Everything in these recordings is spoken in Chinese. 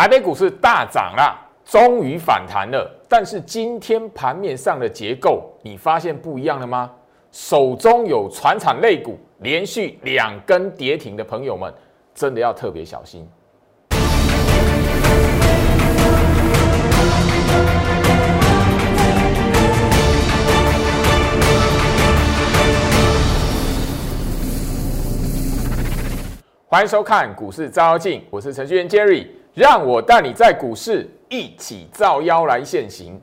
台北股市大涨啦，终于反弹了。但是今天盘面上的结构，你发现不一样了吗？手中有船产类股连续两根跌停的朋友们，真的要特别小心。欢迎收看股市照妖镜，我是程序员 Jerry，让我带你在股市一起造妖来现行。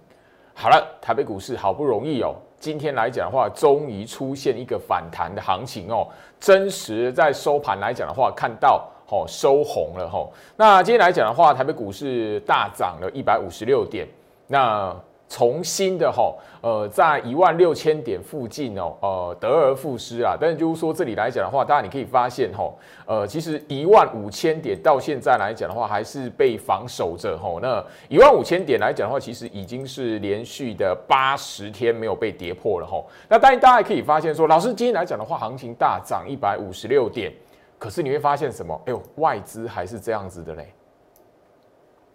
好了，台北股市好不容易哦，今天来讲的话，终于出现一个反弹的行情哦。真实在收盘来讲的话，看到哦收红了哈。那今天来讲的话，台北股市大涨了一百五十六点。那重新的哈，呃，在一万六千点附近哦，呃，得而复失啊。但是就是说这里来讲的话，大家你可以发现哈，呃，其实一万五千点到现在来讲的话，还是被防守着哈。那一万五千点来讲的话，其实已经是连续的八十天没有被跌破了哈。那当然大家可以发现说，老师今天来讲的话，行情大涨一百五十六点，可是你会发现什么？哎呦，外资还是这样子的嘞。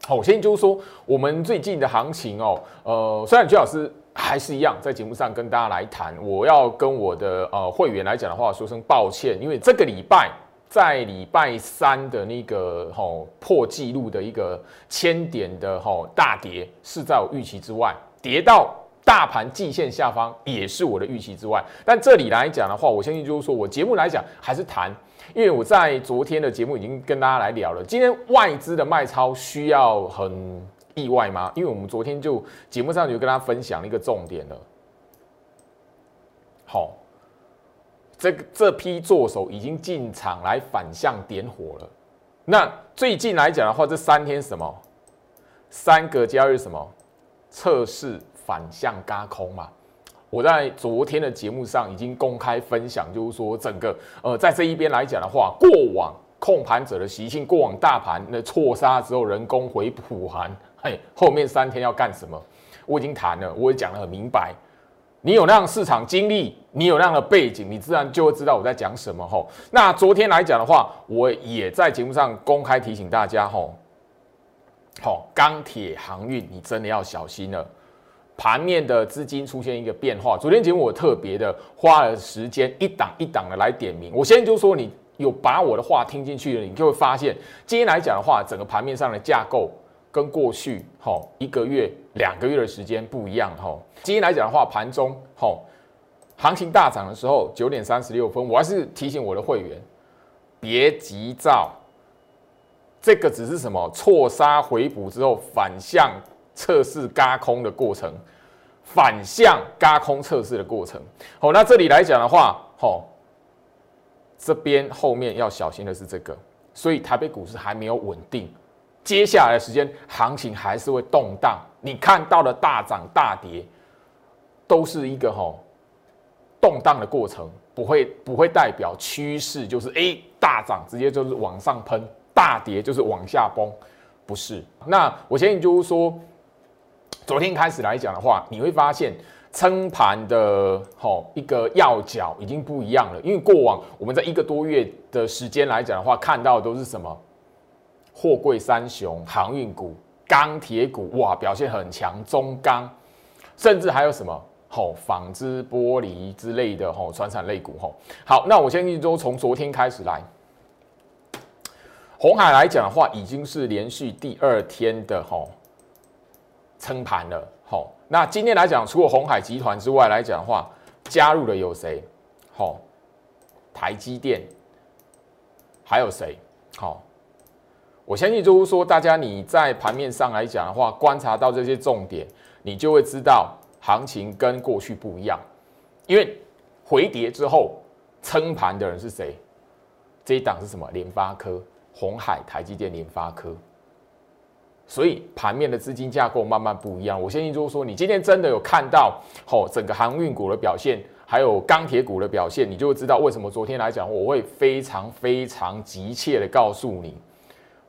好，我先就是说，我们最近的行情哦，呃，虽然曲老师还是一样在节目上跟大家来谈，我要跟我的呃会员来讲的话，说声抱歉，因为这个礼拜在礼拜三的那个吼破纪录的一个千点的吼大跌是在我预期之外，跌到大盘季线下方也是我的预期之外，但这里来讲的话，我相信就是说我节目来讲还是谈。因为我在昨天的节目已经跟大家来聊了，今天外资的卖超需要很意外吗？因为我们昨天就节目上就跟大家分享一个重点了。好，这这批做手已经进场来反向点火了。那最近来讲的话，这三天什么？三个交易什么？测试反向嘎空嘛？我在昨天的节目上已经公开分享，就是说整个呃，在这一边来讲的话，过往控盘者的习性，过往大盘的错杀之后，人工回补盘，嘿，后面三天要干什么？我已经谈了，我也讲得很明白。你有那样市场经历，你有那样的背景，你自然就会知道我在讲什么。吼，那昨天来讲的话，我也在节目上公开提醒大家，吼，好，钢铁航运，你真的要小心了。盘面的资金出现一个变化，昨天节目我特别的花了时间一档一档的来点名。我现在就说，你有把我的话听进去了，你就会发现，今天来讲的话，整个盘面上的架构跟过去哈一个月、两个月的时间不一样哈。今天来讲的话，盘中哈行情大涨的时候，九点三十六分，我还是提醒我的会员，别急躁，这个只是什么错杀回补之后反向。测试嘎空的过程，反向嘎空测试的过程。好，那这里来讲的话，好，这边后面要小心的是这个，所以台北股市还没有稳定，接下来的时间行情还是会动荡。你看到的大涨大跌，都是一个哈动荡的过程，不会不会代表趋势就是 A 大涨直接就是往上喷，大跌就是往下崩，不是。那我建议就是说。昨天开始来讲的话，你会发现撑盘的吼一个要角已经不一样了。因为过往我们在一个多月的时间来讲的话，看到的都是什么货柜三雄、航运股、钢铁股，哇，表现很强，中钢，甚至还有什么吼纺织、玻璃之类的吼传产类股吼。好，那我相信都从昨天开始来，红海来讲的话，已经是连续第二天的吼。撑盘了，好，那今天来讲，除了红海集团之外来讲的话，加入的有谁？好，台积电，还有谁？好，我相信就是说，大家你在盘面上来讲的话，观察到这些重点，你就会知道行情跟过去不一样，因为回跌之后撑盘的人是谁？这一档是什么？联发科、红海、台积电、联发科。所以盘面的资金架构慢慢不一样。我相信就是说，你今天真的有看到吼整个航运股的表现，还有钢铁股的表现，你就会知道为什么昨天来讲，我会非常非常急切的告诉你，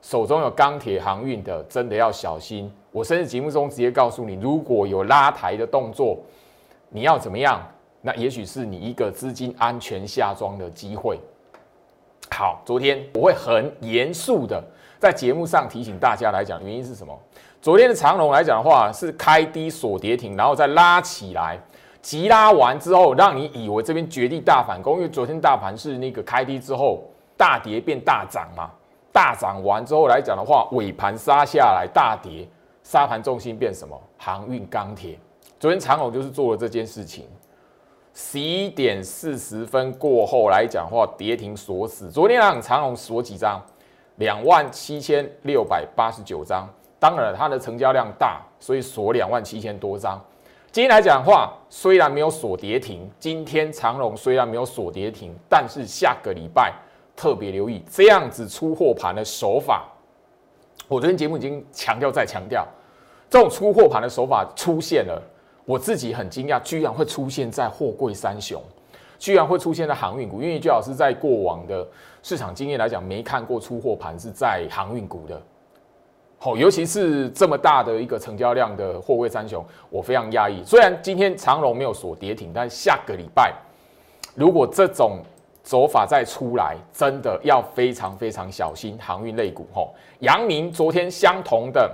手中有钢铁航运的真的要小心。我甚至节目中直接告诉你，如果有拉抬的动作，你要怎么样？那也许是你一个资金安全下庄的机会。好，昨天我会很严肃的。在节目上提醒大家来讲，原因是什么？昨天的长龙来讲的话，是开低锁跌停，然后再拉起来，急拉完之后，让你以为这边绝地大反攻，因为昨天大盘是那个开低之后大跌变大涨嘛，大涨完之后来讲的话，尾盘杀下来大跌，杀盘重心变什么？航运、钢铁。昨天长龙就是做了这件事情。十一点四十分过后来讲话，跌停锁死。昨天让长龙锁几张？两万七千六百八十九张。当然，它的成交量大，所以锁两万七千多张。今天来讲的话，虽然没有锁跌停，今天长龙虽然没有锁跌停，但是下个礼拜特别留意这样子出货盘的手法。我昨天节目已经强调再强调，这种出货盘的手法出现了，我自己很惊讶，居然会出现在货柜三雄，居然会出现在航运股，因为居老师在过往的市场经验来讲，没看过出货盘是在航运股的。哦，尤其是这么大的一个成交量的货柜三雄，我非常压抑。虽然今天长荣没有锁跌停，但下个礼拜如果这种走法再出来，真的要非常非常小心航运类股。吼，阳明昨天相同的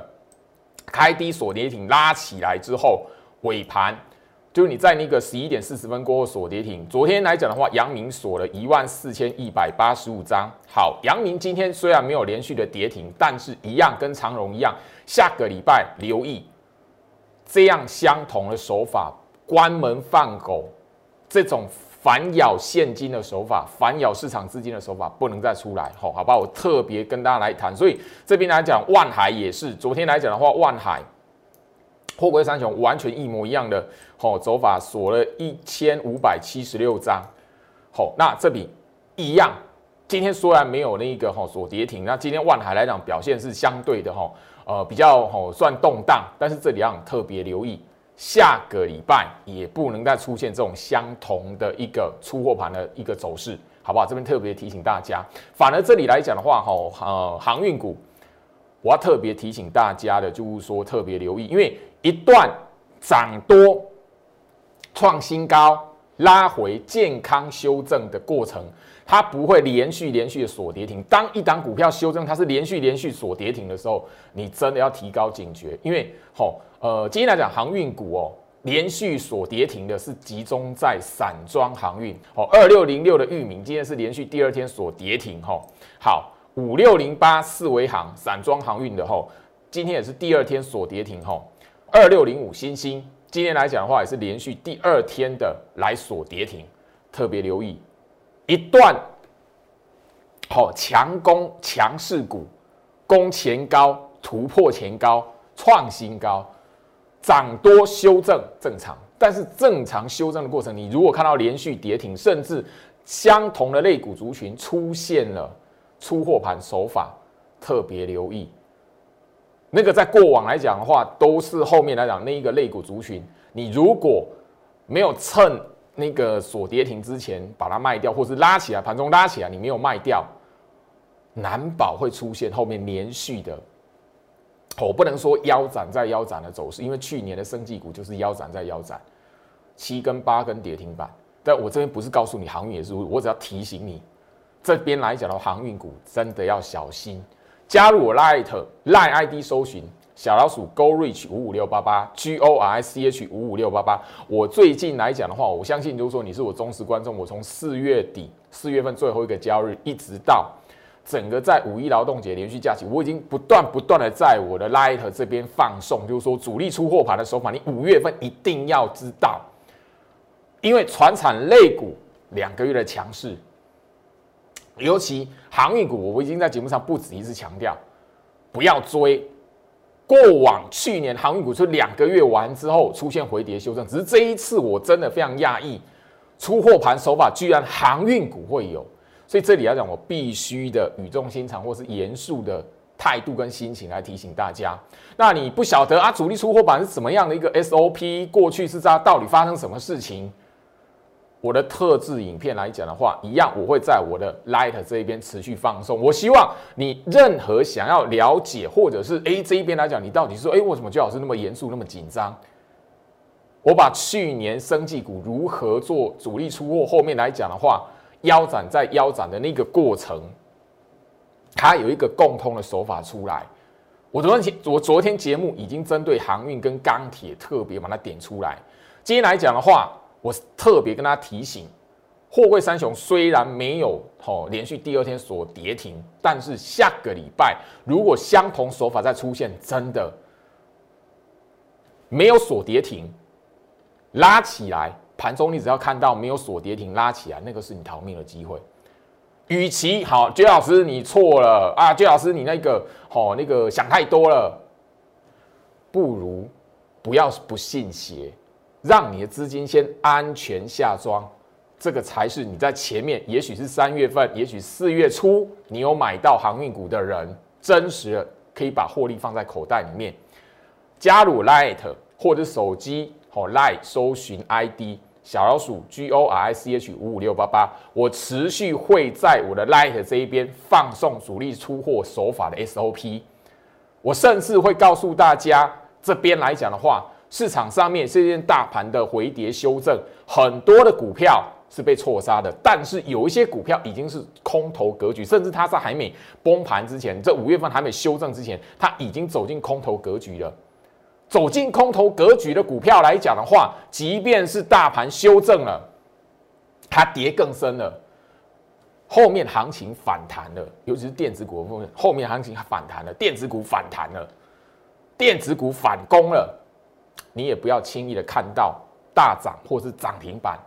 开低锁跌停拉起来之后，尾盘。就是你在那个十一点四十分过后锁跌停。昨天来讲的话，阳明锁了一万四千一百八十五张。好，阳明今天虽然没有连续的跌停，但是一样跟长荣一样，下个礼拜留意这样相同的手法，关门放狗，这种反咬现金的手法，反咬市场资金的手法不能再出来。好，好吧，我特别跟大家来谈。所以这边来讲，万海也是，昨天来讲的话，万海。货柜三雄完全一模一样的，好走法锁了一千五百七十六张，好，那这笔一样。今天虽然没有那个吼锁跌停，那今天万海来讲表现是相对的哈，呃比较哈算动荡，但是这里要特别留意，下个礼拜也不能再出现这种相同的一个出货盘的一个走势，好不好？这边特别提醒大家，反而这里来讲的话，哈呃航运股，我要特别提醒大家的就是说特别留意，因为。一段涨多创新高，拉回健康修正的过程，它不会连续连续的锁跌停。当一档股票修正，它是连续连续锁跌停的时候，你真的要提高警觉，因为吼呃，今天来讲航运股哦，连续锁跌停的是集中在散装航运。哦，二六零六的域名今天是连续第二天锁跌停。吼，好，五六零八四维航散装航运的吼，今天也是第二天锁跌停。吼。二六零五星星，今天来讲的话，也是连续第二天的来锁跌停，特别留意一段好强攻强势股，攻前高突破前高创新高，涨多修正正常，但是正常修正的过程，你如果看到连续跌停，甚至相同的类股族群出现了出货盘手法，特别留意。那个在过往来讲的话，都是后面来讲那一个肋骨族群。你如果没有趁那个锁跌停之前把它卖掉，或是拉起来盘中拉起来，你没有卖掉，难保会出现后面连续的。我不能说腰斩在腰斩的走势，因为去年的生技股就是腰斩在腰斩，七根八根跌停板。但我这边不是告诉你航运也是，我只要提醒你，这边来讲的航运股真的要小心。加入我 Light Line ID 搜寻小老鼠 Go Reach 五五六八八 G O R C H 五五六八八。我最近来讲的话，我相信就是说你是我忠实观众。我从四月底四月份最后一个交易日，一直到整个在五一劳动节连续假期，我已经不断不断的在我的 Light 这边放送，就是说主力出货盘的手法，你五月份一定要知道，因为船产类股两个月的强势。尤其航运股，我已经在节目上不止一次强调，不要追。过往去年航运股是两个月完之后出现回跌修正，只是这一次我真的非常讶异，出货盘手法居然航运股会有，所以这里来讲，我必须的语重心长或是严肃的态度跟心情来提醒大家。那你不晓得啊，主力出货盘是怎么样的一个 SOP？过去是它到底发生什么事情？我的特制影片来讲的话，一样我会在我的 Light 这一边持续放送。我希望你任何想要了解，或者是哎这一边来讲，你到底说哎为什么最好是那么严肃、那么紧张？我把去年生技股如何做主力出货，后面来讲的话，腰斩在腰斩的那个过程，它有一个共通的手法出来。我昨天我昨天节目已经针对航运跟钢铁特别把它点出来。今天来讲的话，我特别跟大家提醒，货柜三雄虽然没有哦连续第二天所跌停，但是下个礼拜如果相同手法再出现，真的没有锁跌停，拉起来盘中你只要看到没有锁跌停拉起来，那个是你逃命的机会。与其好，薛老师你错了啊！薛老师你那个好那个想太多了，不如不要不信邪，让你的资金先安全下庄，这个才是你在前面，也许是三月份，也许四月初，你有买到航运股的人，真实可以把获利放在口袋里面。加入 Light 或者手机好 Light 搜寻 ID。小老鼠 G O R I C H 五五六八八，我持续会在我的 Light 这一边放送主力出货手法的 SOP。我甚至会告诉大家，这边来讲的话，市场上面这件大盘的回跌修正，很多的股票是被错杀的，但是有一些股票已经是空头格局，甚至它在还没崩盘之前，这五月份还没修正之前，它已经走进空头格局了。走进空头格局的股票来讲的话，即便是大盘修正了，它跌更深了，后面行情反弹了，尤其是电子股的部分，后面行情反弹了，电子股反弹了，电子股反攻了，你也不要轻易的看到大涨或是涨停板。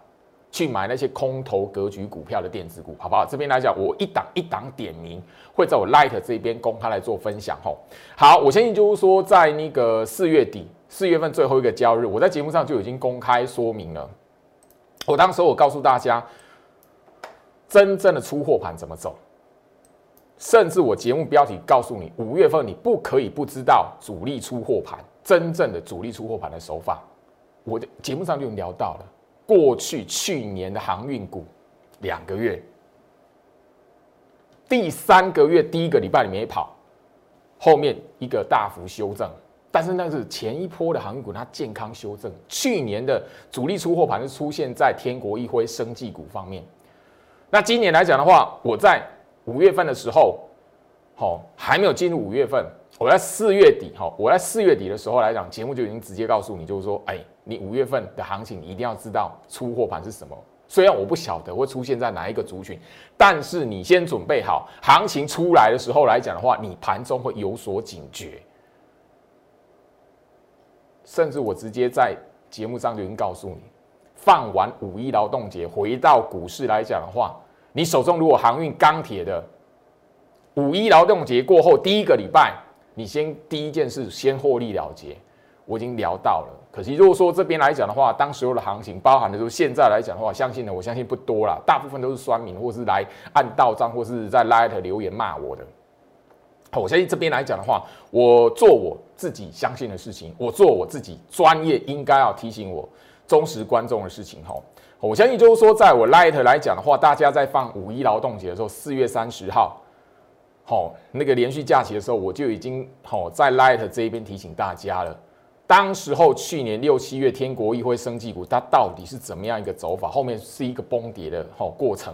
去买那些空头格局股票的电子股，好不好？这边来讲，我一档一档点名，会在我 Light 这边公开来做分享。吼，好，我相信就是说，在那个四月底，四月份最后一个交易日，我在节目上就已经公开说明了。我当时我告诉大家，真正的出货盘怎么走，甚至我节目标题告诉你，五月份你不可以不知道主力出货盘，真正的主力出货盘的手法，我的节目上就聊到了。过去去年的航运股，两个月，第三个月第一个礼拜你没跑，后面一个大幅修正，但是那是前一波的航运股它健康修正。去年的主力出货盘是出现在天国一辉生技股方面，那今年来讲的话，我在五月份的时候，好还没有进入五月份。我在四月底哈，我在四月底的时候来讲，节目就已经直接告诉你，就是说，哎，你五月份的行情你一定要知道出货盘是什么。虽然我不晓得会出现在哪一个族群，但是你先准备好，行情出来的时候来讲的话，你盘中会有所警觉。甚至我直接在节目上就已经告诉你，放完五一劳动节回到股市来讲的话，你手中如果航运、钢铁的，五一劳动节过后第一个礼拜。你先第一件事先获利了结，我已经聊到了。可惜如果说这边来讲的话，当时候的行情包含的就是现在来讲的话，相信呢，我相信不多了，大部分都是酸民或是来按到账或是在 Light 留言骂我的。我相信这边来讲的话，我做我自己相信的事情，我做我自己专业应该要提醒我忠实观众的事情。吼，我相信就是说，在我 Light 来讲的话，大家在放五一劳动节的时候，四月三十号。好，那个连续假期的时候，我就已经好在 Light 这一边提醒大家了。当时候去年六七月，天国议会升绩股，它到底是怎么样一个走法？后面是一个崩跌的好过程。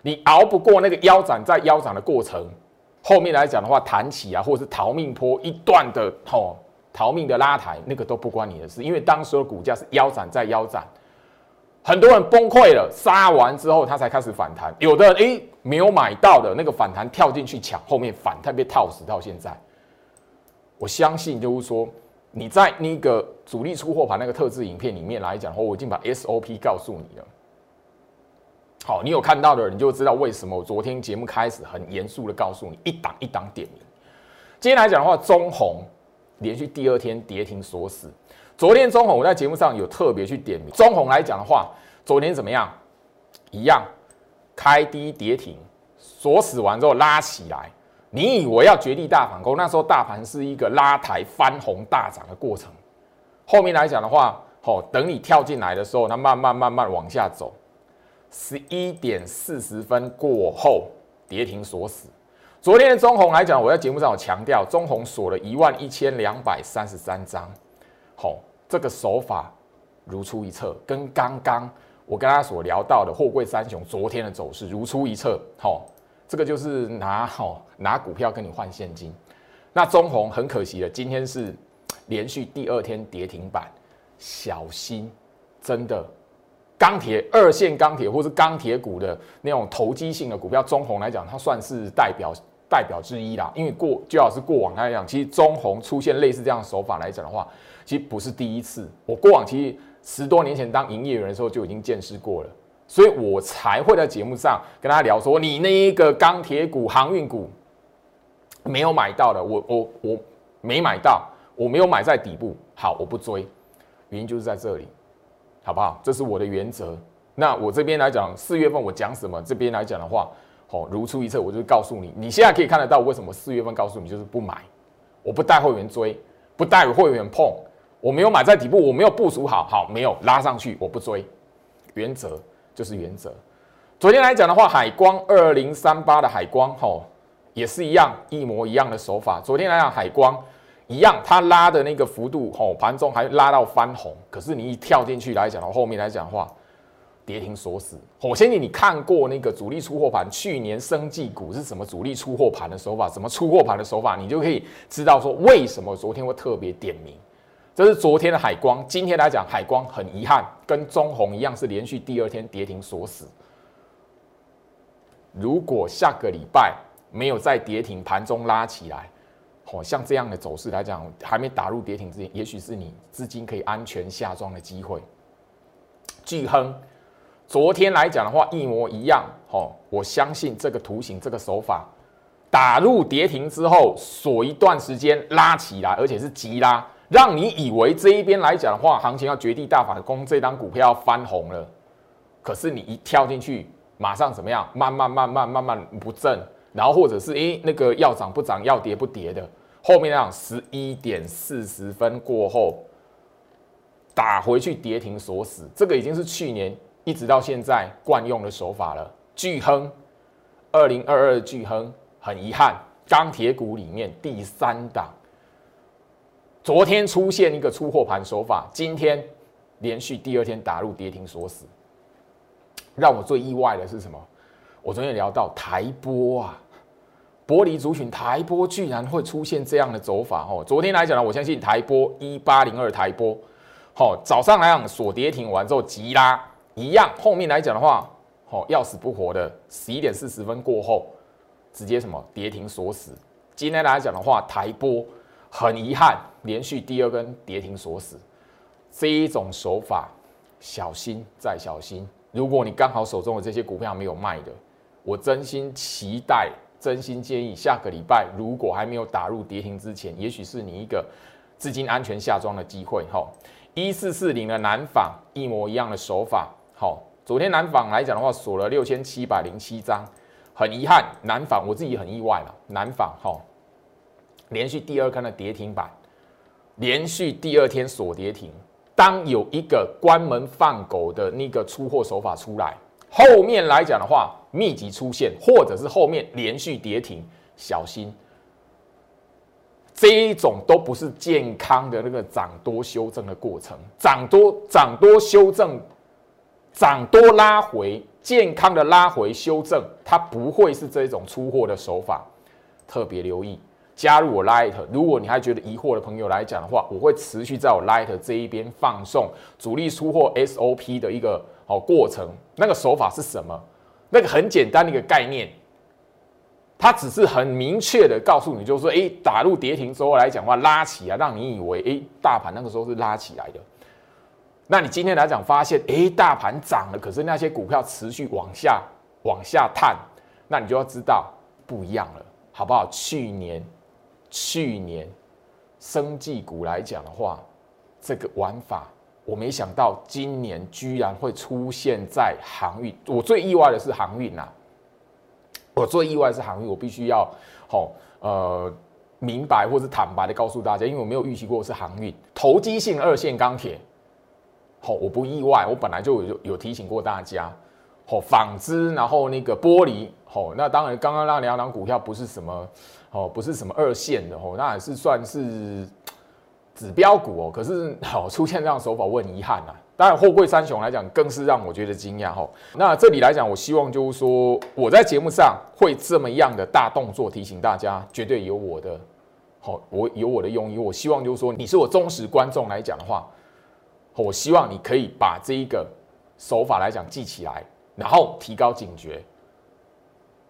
你熬不过那个腰斩在腰斩的过程，后面来讲的话，弹起啊，或者是逃命坡一段的吼逃命的拉抬，那个都不关你的事，因为当时的股价是腰斩在腰斩。很多人崩溃了，杀完之后他才开始反弹。有的人诶没有买到的那个反弹跳进去抢，后面反弹被套死到现在。我相信就是说你在那个主力出货盘那个特制影片里面来讲的话，我已经把 SOP 告诉你了。好，你有看到的人就知道为什么我昨天节目开始很严肃的告诉你一档一档点名。今天来讲的话，中红连续第二天跌停锁死。昨天中红我在节目上有特别去点名，中红来讲的话，昨天怎么样？一样开低跌停，锁死完之后拉起来。你以为要绝地大反攻？那时候大盘是一个拉抬翻红大涨的过程。后面来讲的话，好，等你跳进来的时候，它慢慢慢慢往下走。十一点四十分过后跌停锁死。昨天的中红来讲，我在节目上有强调，中红锁了一万一千两百三十三张。好，这个手法如出一辙，跟刚刚我跟他所聊到的货柜三雄昨天的走势如出一辙。好，这个就是拿好拿股票跟你换现金。那中红很可惜了，今天是连续第二天跌停板，小心，真的，钢铁二线钢铁或是钢铁股的那种投机性的股票，中红来讲，它算是代表代表之一啦。因为过就好是过往来讲，其实中红出现类似这样的手法来讲的话，其实不是第一次。我过往其实十多年前当营业员的时候就已经见识过了，所以我才会在节目上跟大家聊说，你那一个钢铁股、航运股。没有买到的，我我我没买到，我没有买在底部，好，我不追，原因就是在这里，好不好？这是我的原则。那我这边来讲，四月份我讲什么？这边来讲的话，哦，如出一辙，我就告诉你，你现在可以看得到为什么四月份告诉你就是不买，我不带会员追，不带会员碰，我没有买在底部，我没有部署好，好，没有拉上去，我不追，原则就是原则。昨天来讲的话，海光二零三八的海光，吼。也是一样，一模一样的手法。昨天来讲，海光一样，它拉的那个幅度，吼，盘中还拉到翻红。可是你一跳进去来讲，后面来讲的话，跌停锁死。我相信你看过那个主力出货盘，去年生技股是什么主力出货盘的手法，什么出货盘的手法，你就可以知道说为什么昨天会特别点名。这是昨天的海光，今天来讲，海光很遗憾，跟中红一样，是连续第二天跌停锁死。如果下个礼拜，没有在跌停盘中拉起来，好像这样的走势来讲，还没打入跌停之前，也许是你资金可以安全下庄的机会。巨亨，昨天来讲的话一模一样，哦，我相信这个图形这个手法，打入跌停之后锁一段时间拉起来，而且是急拉，让你以为这一边来讲的话，行情要绝地大反攻，这张股票要翻红了，可是你一跳进去，马上怎么样？慢慢慢慢慢慢不振。然后或者是诶，那个要涨不涨，要跌不跌的，后面那样十一点四十分过后打回去跌停锁死，这个已经是去年一直到现在惯用的手法了。巨亨，二零二二巨亨，很遗憾，钢铁股里面第三档，昨天出现一个出货盘手法，今天连续第二天打入跌停锁死，让我最意外的是什么？我昨天聊到台波啊。玻璃族群台波居然会出现这样的走法哦！昨天来讲呢，我相信台波一八零二台波，好早上来讲锁跌停完之后急拉一样，后面来讲的话，好要死不活的，十一点四十分过后直接什么跌停锁死。今天来讲的话，台波很遗憾连续第二根跌停锁死，这一种手法小心再小心。如果你刚好手中的这些股票没有卖的，我真心期待。真心建议，下个礼拜如果还没有打入跌停之前，也许是你一个资金安全下庄的机会。哈，一四四零的南纺一模一样的手法。好，昨天南纺来讲的话，锁了六千七百零七张，很遗憾，南纺我自己很意外了。南纺哈，连续第二根的跌停板，连续第二天锁跌停。当有一个关门放狗的那个出货手法出来。后面来讲的话，密集出现，或者是后面连续跌停，小心，这一种都不是健康的那个涨多修正的过程。涨多涨多修正，涨多拉回，健康的拉回修正，它不会是这种出货的手法。特别留意，加入我 Light，如果你还觉得疑惑的朋友来讲的话，我会持续在我 Light 这一边放送主力出货 SOP 的一个。好，过程那个手法是什么？那个很简单的一个概念，它只是很明确的告诉你，就是说，哎，打入跌停之后来讲话，拉起来，让你以为，哎，大盘那个时候是拉起来的。那你今天来讲，发现，哎，大盘涨了，可是那些股票持续往下往下探，那你就要知道不一样了，好不好？去年去年生技股来讲的话，这个玩法。我没想到今年居然会出现在航运，我最意外的是航运呐。我最意外的是航运，我必须要好呃明白或是坦白的告诉大家，因为我没有预期过是航运投机性二线钢铁。好，我不意外，我本来就有有提醒过大家。好，纺织，然后那个玻璃，好，那当然刚刚那两档股票不是什么，哦，不是什么二线的，哦，那也是算是。指标股哦，可是好出现这样手法，我很遗憾呐。当然，货柜三雄来讲，更是让我觉得惊讶哈。那这里来讲，我希望就是说，我在节目上会这么样的大动作提醒大家，绝对有我的好，我有我的用意。我希望就是说，你是我忠实观众来讲的话，我希望你可以把这一个手法来讲记起来，然后提高警觉。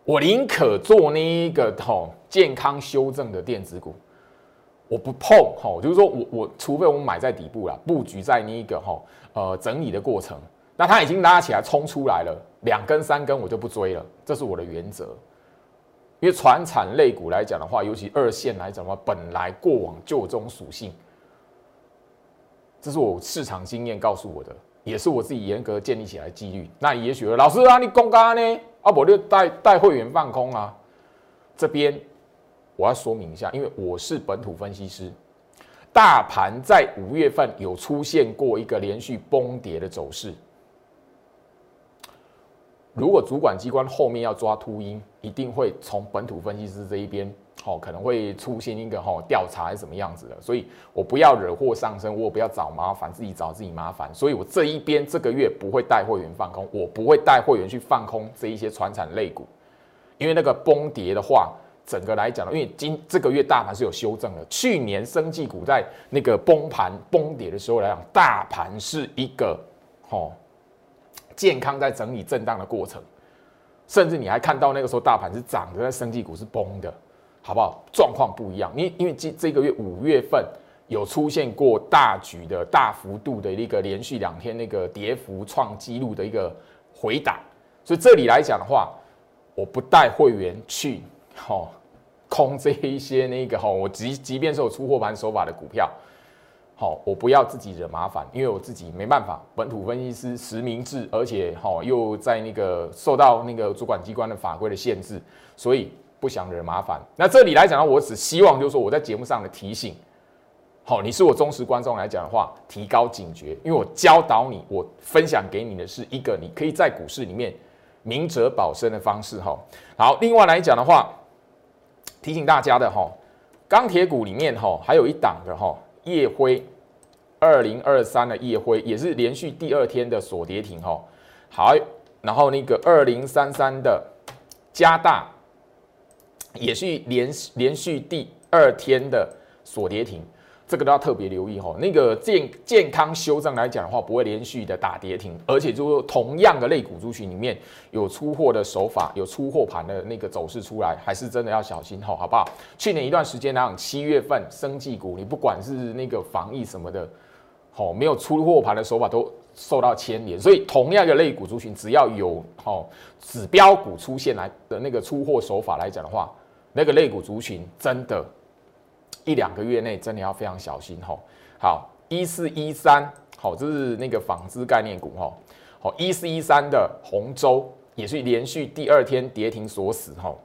我宁可做那一个吼健康修正的电子股。我不碰吼，就是说我我除非我买在底部了，布局在那一个吼呃整理的过程，那它已经拉起来冲出来了，两根三根我就不追了，这是我的原则。因为船产类股来讲的话，尤其二线来讲的话，本来过往就有这种属性，这是我市场经验告诉我的，也是我自己严格建立起来纪律。那也许老师啊，你公干呢？啊，我就带带会员放空啊，这边。我要说明一下，因为我是本土分析师，大盘在五月份有出现过一个连续崩跌的走势。如果主管机关后面要抓秃鹰，一定会从本土分析师这一边，哦，可能会出现一个哦调查还是什么样子的。所以我不要惹祸上身，我不要找麻烦，自己找自己麻烦。所以我这一边这个月不会带会员放空，我不会带会员去放空这一些传产类股，因为那个崩跌的话。整个来讲，因为今这个月大盘是有修正的。去年生技股在那个崩盘崩跌的时候来讲，大盘是一个哦健康在整理震荡的过程，甚至你还看到那个时候大盘是涨的，在生技股是崩的，好不好？状况不一样。因因为这这个月五月份有出现过大举的大幅度的一个连续两天那个跌幅创纪录的一个回档，所以这里来讲的话，我不带会员去。好，空这一些那个哈，我即即便是有出货盘手法的股票，好，我不要自己惹麻烦，因为我自己没办法，本土分析师实名制，而且哈又在那个受到那个主管机关的法规的限制，所以不想惹麻烦。那这里来讲呢，我只希望就是说我在节目上的提醒，好，你是我忠实观众来讲的话，提高警觉，因为我教导你，我分享给你的是一个你可以在股市里面明哲保身的方式哈。好，另外来讲的话。提醒大家的哈，钢铁股里面哈还有一档的哈，夜辉二零二三的夜辉也是连续第二天的锁跌停哈。好，然后那个二零三三的加大也是连连续第二天的锁跌停。这个都要特别留意哈，那个健健康修正来讲的话，不会连续的打跌停，而且就说同样的类股族群里面有出货的手法，有出货盘的那个走势出来，还是真的要小心哈，好不好？去年一段时间来讲，七月份生技股，你不管是那个防疫什么的，好，没有出货盘的手法都受到牵连，所以同样的类股族群，只要有好指标股出现来的那个出货手法来讲的话，那个类股族群真的。一两个月内真的要非常小心吼。好，一四一三，好，这是那个纺织概念股吼。好，一四一三的红州也是连续第二天跌停锁死吼。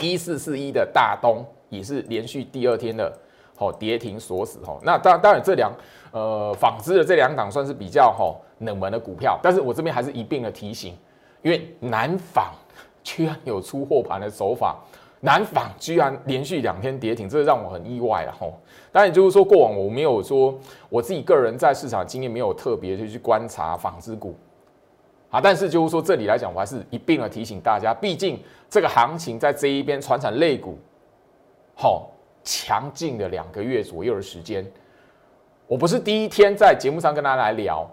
一四四一的大东也是连续第二天的好跌停锁死吼。那当当然这两呃纺织的这两档算是比较吼冷门的股票，但是我这边还是一并的提醒，因为南纺居然有出货盘的手法。南纺居然连续两天跌停，这让我很意外了吼。当然，就是说过往我没有说我自己个人在市场经验没有特别去去观察纺织股啊，但是就是说这里来讲，我还是一并的提醒大家，毕竟这个行情在这一边传产类股，好强劲的两个月左右的时间，我不是第一天在节目上跟大家来聊，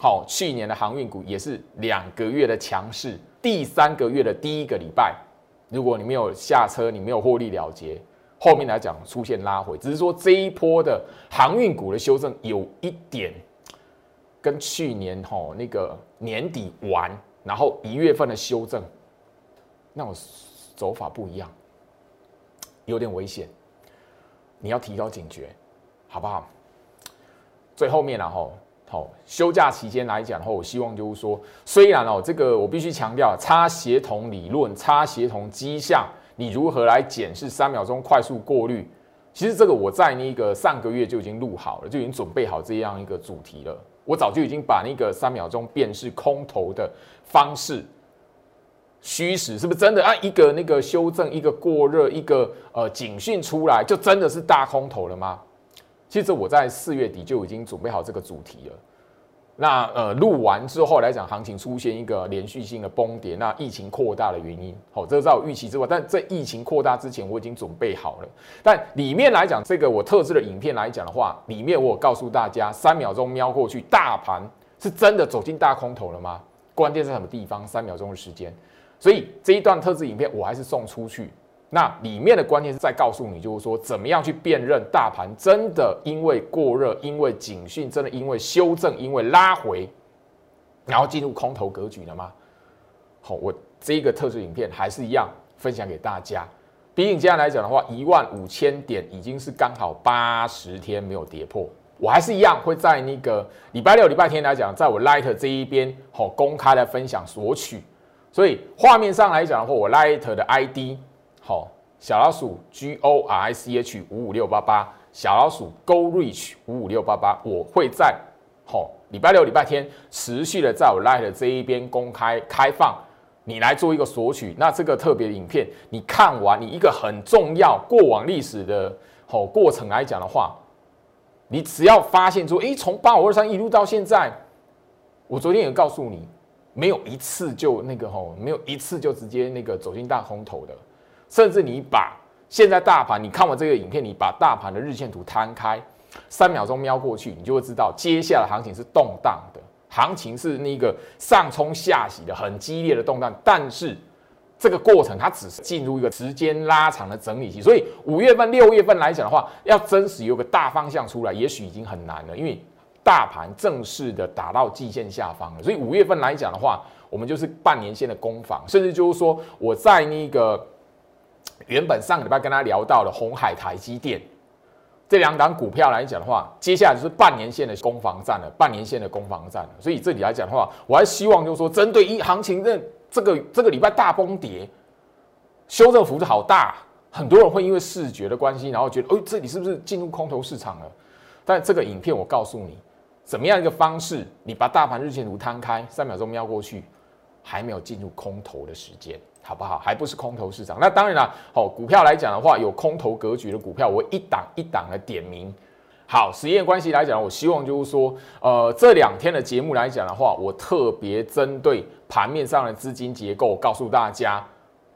好，去年的航运股也是两个月的强势，第三个月的第一个礼拜。如果你没有下车，你没有获利了结，后面来讲出现拉回，只是说这一波的航运股的修正有一点跟去年吼那个年底完，然后一月份的修正那种走法不一样，有点危险，你要提高警觉，好不好？最后面了吼。好，休假期间来讲的话，我希望就是说，虽然哦，这个我必须强调，差协同理论、差协同迹象，你如何来检视三秒钟快速过滤？其实这个我在那个上个月就已经录好了，就已经准备好这样一个主题了。我早就已经把那个三秒钟辨识空头的方式、虚实是不是真的啊？一个那个修正，一个过热，一个呃警讯出来，就真的是大空头了吗？其实我在四月底就已经准备好这个主题了。那呃录完之后来讲，行情出现一个连续性的崩跌，那疫情扩大的原因，好，这是在我预期之外。但在疫情扩大之前，我已经准备好了。但里面来讲，这个我特制的影片来讲的话，里面我告诉大家，三秒钟瞄过去，大盘是真的走进大空头了吗？关键在什么地方？三秒钟的时间。所以这一段特制影片我还是送出去。那里面的关键是在告诉你，就是说怎么样去辨认大盘真的因为过热、因为警讯、真的因为修正、因为拉回，然后进入空头格局了吗？好，我这个特殊影片还是一样分享给大家。毕竟这样来讲的话，一万五千点已经是刚好八十天没有跌破，我还是一样会在那个礼拜六、礼拜天来讲，在我 Light 这一边好公开来分享索取。所以画面上来讲的话，我 Light 的 ID。好，小老鼠 G O R I C H 五五六八八，小老鼠 Go Reach 五五六八八，我会在好礼拜六、礼拜天持续的在我 Light 这一边公开开放，你来做一个索取。那这个特别影片，你看完，你一个很重要过往历史的好过程来讲的话，你只要发现说，诶，从八五二三一路到现在，我昨天也告诉你，没有一次就那个吼，没有一次就直接那个走进大空头的。甚至你把现在大盘，你看完这个影片，你把大盘的日线图摊开，三秒钟瞄过去，你就会知道接下来行情是动荡的，行情是那个上冲下洗的很激烈的动荡。但是这个过程它只是进入一个时间拉长的整理期，所以五月份、六月份来讲的话，要真实有个大方向出来，也许已经很难了，因为大盘正式的打到季线下方了。所以五月份来讲的话，我们就是半年线的攻防，甚至就是说我在那个。原本上个礼拜跟他聊到了红海、台积电这两档股票来讲的话，接下来就是半年线的攻防战了，半年线的攻防战了。所以这里来讲的话，我还希望就是说，针对一行情的这个这个礼拜大崩跌，修正幅度好大，很多人会因为视觉的关系，然后觉得，哦，这里是不是进入空头市场了？但这个影片我告诉你，怎么样一个方式，你把大盘日线图摊开，三秒钟瞄过去，还没有进入空头的时间。好不好？还不是空头市场。那当然了，好股票来讲的话，有空头格局的股票，我一档一档的点名。好，时间关系来讲，我希望就是说，呃，这两天的节目来讲的话，我特别针对盘面上的资金结构，告诉大家，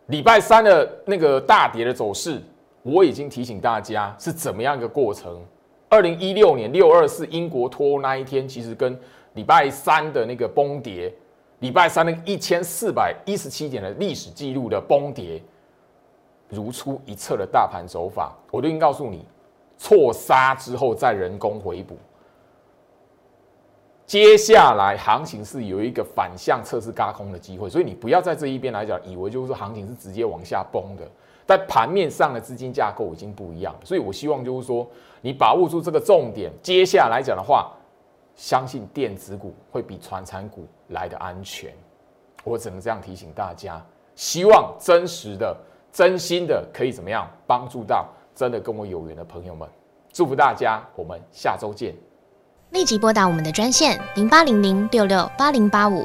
礼拜三的那个大跌的走势，我已经提醒大家是怎么样一个过程。二零一六年六二四英国脱欧那一天，其实跟礼拜三的那个崩跌。礼拜三那个一千四百一十七点的历史记录的崩跌，如出一辙的大盘手法，我都已经告诉你，错杀之后再人工回补。接下来行情是有一个反向测试高空的机会，所以你不要在这一边来讲，以为就是行情是直接往下崩的。在盘面上的资金架构已经不一样，所以我希望就是说，你把握住这个重点。接下来讲的话。相信电子股会比传产股来的安全，我只能这样提醒大家。希望真实的、真心的可以怎么样帮助到真的跟我有缘的朋友们。祝福大家，我们下周见。立即拨打我们的专线零八零零六六八零八五。